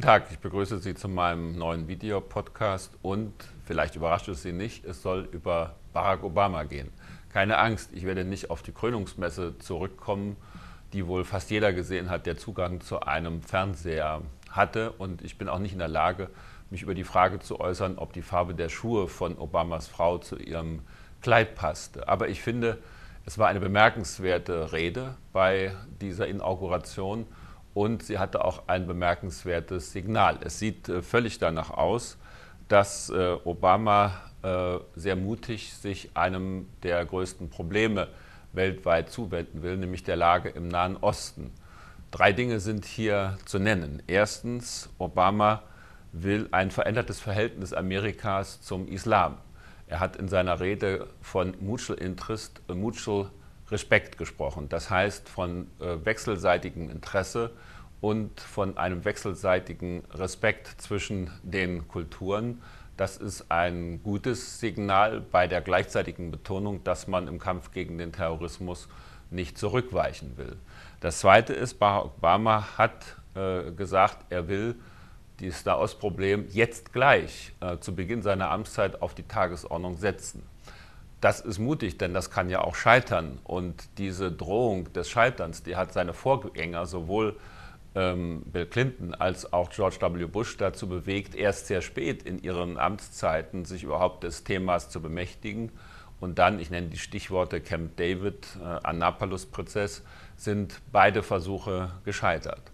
Tag, ich begrüße Sie zu meinem neuen Videopodcast und vielleicht überrascht es Sie nicht, es soll über Barack Obama gehen. Keine Angst, ich werde nicht auf die Krönungsmesse zurückkommen, die wohl fast jeder gesehen hat, der Zugang zu einem Fernseher hatte und ich bin auch nicht in der Lage, mich über die Frage zu äußern, ob die Farbe der Schuhe von Obamas Frau zu ihrem Kleid passte. Aber ich finde, es war eine bemerkenswerte Rede bei dieser Inauguration und sie hatte auch ein bemerkenswertes Signal. Es sieht äh, völlig danach aus, dass äh, Obama äh, sehr mutig sich einem der größten Probleme weltweit zuwenden will, nämlich der Lage im Nahen Osten. Drei Dinge sind hier zu nennen. Erstens, Obama will ein verändertes Verhältnis Amerikas zum Islam. Er hat in seiner Rede von Mutual Interest, Mutual Respekt gesprochen. Das heißt von äh, wechselseitigem Interesse und von einem wechselseitigen Respekt zwischen den Kulturen. Das ist ein gutes Signal bei der gleichzeitigen Betonung, dass man im Kampf gegen den Terrorismus nicht zurückweichen will. Das Zweite ist, Barack Obama hat äh, gesagt, er will dieses Nahostproblem jetzt gleich äh, zu Beginn seiner Amtszeit auf die Tagesordnung setzen. Das ist mutig, denn das kann ja auch scheitern. Und diese Drohung des Scheiterns, die hat seine Vorgänger sowohl ähm, Bill Clinton als auch George W. Bush dazu bewegt, erst sehr spät in ihren Amtszeiten sich überhaupt des Themas zu bemächtigen. Und dann, ich nenne die Stichworte Camp David, äh, Annapolis-Prozess, sind beide Versuche gescheitert.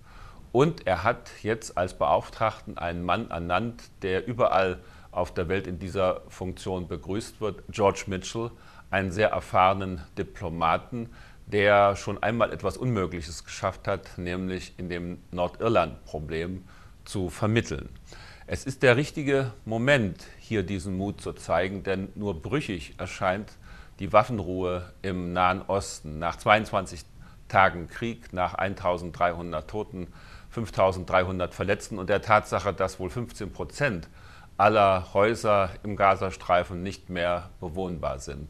Und er hat jetzt als Beauftragten einen Mann ernannt, der überall auf der Welt in dieser Funktion begrüßt wird, George Mitchell, einen sehr erfahrenen Diplomaten, der schon einmal etwas Unmögliches geschafft hat, nämlich in dem Nordirland-Problem zu vermitteln. Es ist der richtige Moment, hier diesen Mut zu zeigen, denn nur brüchig erscheint die Waffenruhe im Nahen Osten. Nach 22 Tagen Krieg, nach 1300 Toten, 5300 Verletzten und der Tatsache, dass wohl 15 Prozent aller Häuser im Gazastreifen nicht mehr bewohnbar sind.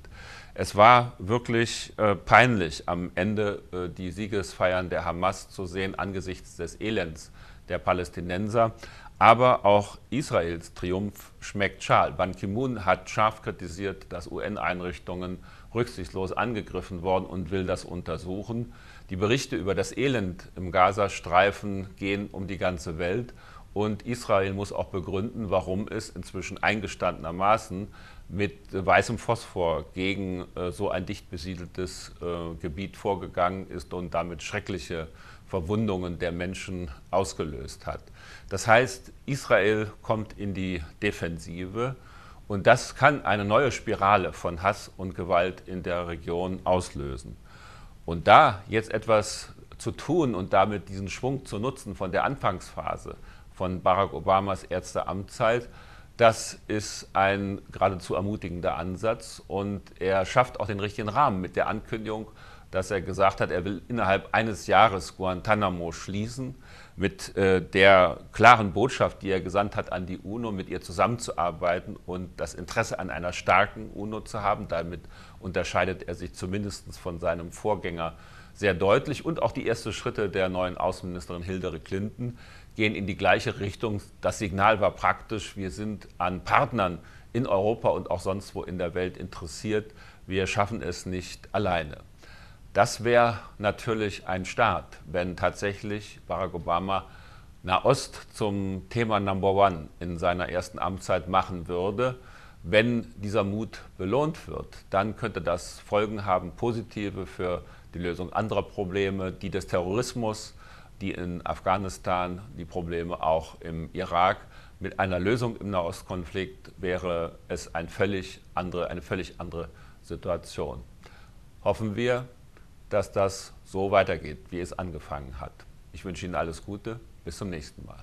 Es war wirklich äh, peinlich, am Ende äh, die Siegesfeiern der Hamas zu sehen angesichts des Elends der Palästinenser. Aber auch Israels Triumph schmeckt schal. Ban Ki-moon hat scharf kritisiert, dass UN-Einrichtungen rücksichtslos angegriffen worden und will das untersuchen. Die Berichte über das Elend im Gazastreifen gehen um die ganze Welt und Israel muss auch begründen, warum es inzwischen eingestandenermaßen mit weißem Phosphor gegen äh, so ein dicht besiedeltes äh, Gebiet vorgegangen ist und damit schreckliche Verwundungen der Menschen ausgelöst hat. Das heißt, Israel kommt in die Defensive und das kann eine neue Spirale von Hass und Gewalt in der Region auslösen. Und da jetzt etwas zu tun und damit diesen Schwung zu nutzen von der Anfangsphase, von Barack Obamas erster Amtszeit. Das ist ein geradezu ermutigender Ansatz und er schafft auch den richtigen Rahmen mit der Ankündigung, dass er gesagt hat, er will innerhalb eines Jahres Guantanamo schließen, mit äh, der klaren Botschaft, die er gesandt hat an die UNO, mit ihr zusammenzuarbeiten und das Interesse an einer starken UNO zu haben. Damit unterscheidet er sich zumindest von seinem Vorgänger sehr deutlich. Und auch die ersten Schritte der neuen Außenministerin Hillary Clinton gehen in die gleiche Richtung. Das Signal war praktisch, wir sind an Partnern in Europa und auch sonst wo in der Welt interessiert. Wir schaffen es nicht alleine. Das wäre natürlich ein Start, wenn tatsächlich Barack Obama Nahost zum Thema Number One in seiner ersten Amtszeit machen würde. Wenn dieser Mut belohnt wird, dann könnte das Folgen haben, positive für die Lösung anderer Probleme, die des Terrorismus, die in Afghanistan, die Probleme auch im Irak. Mit einer Lösung im Nahostkonflikt wäre es ein völlig andere, eine völlig andere Situation. Hoffen wir, dass das so weitergeht, wie es angefangen hat. Ich wünsche Ihnen alles Gute. Bis zum nächsten Mal.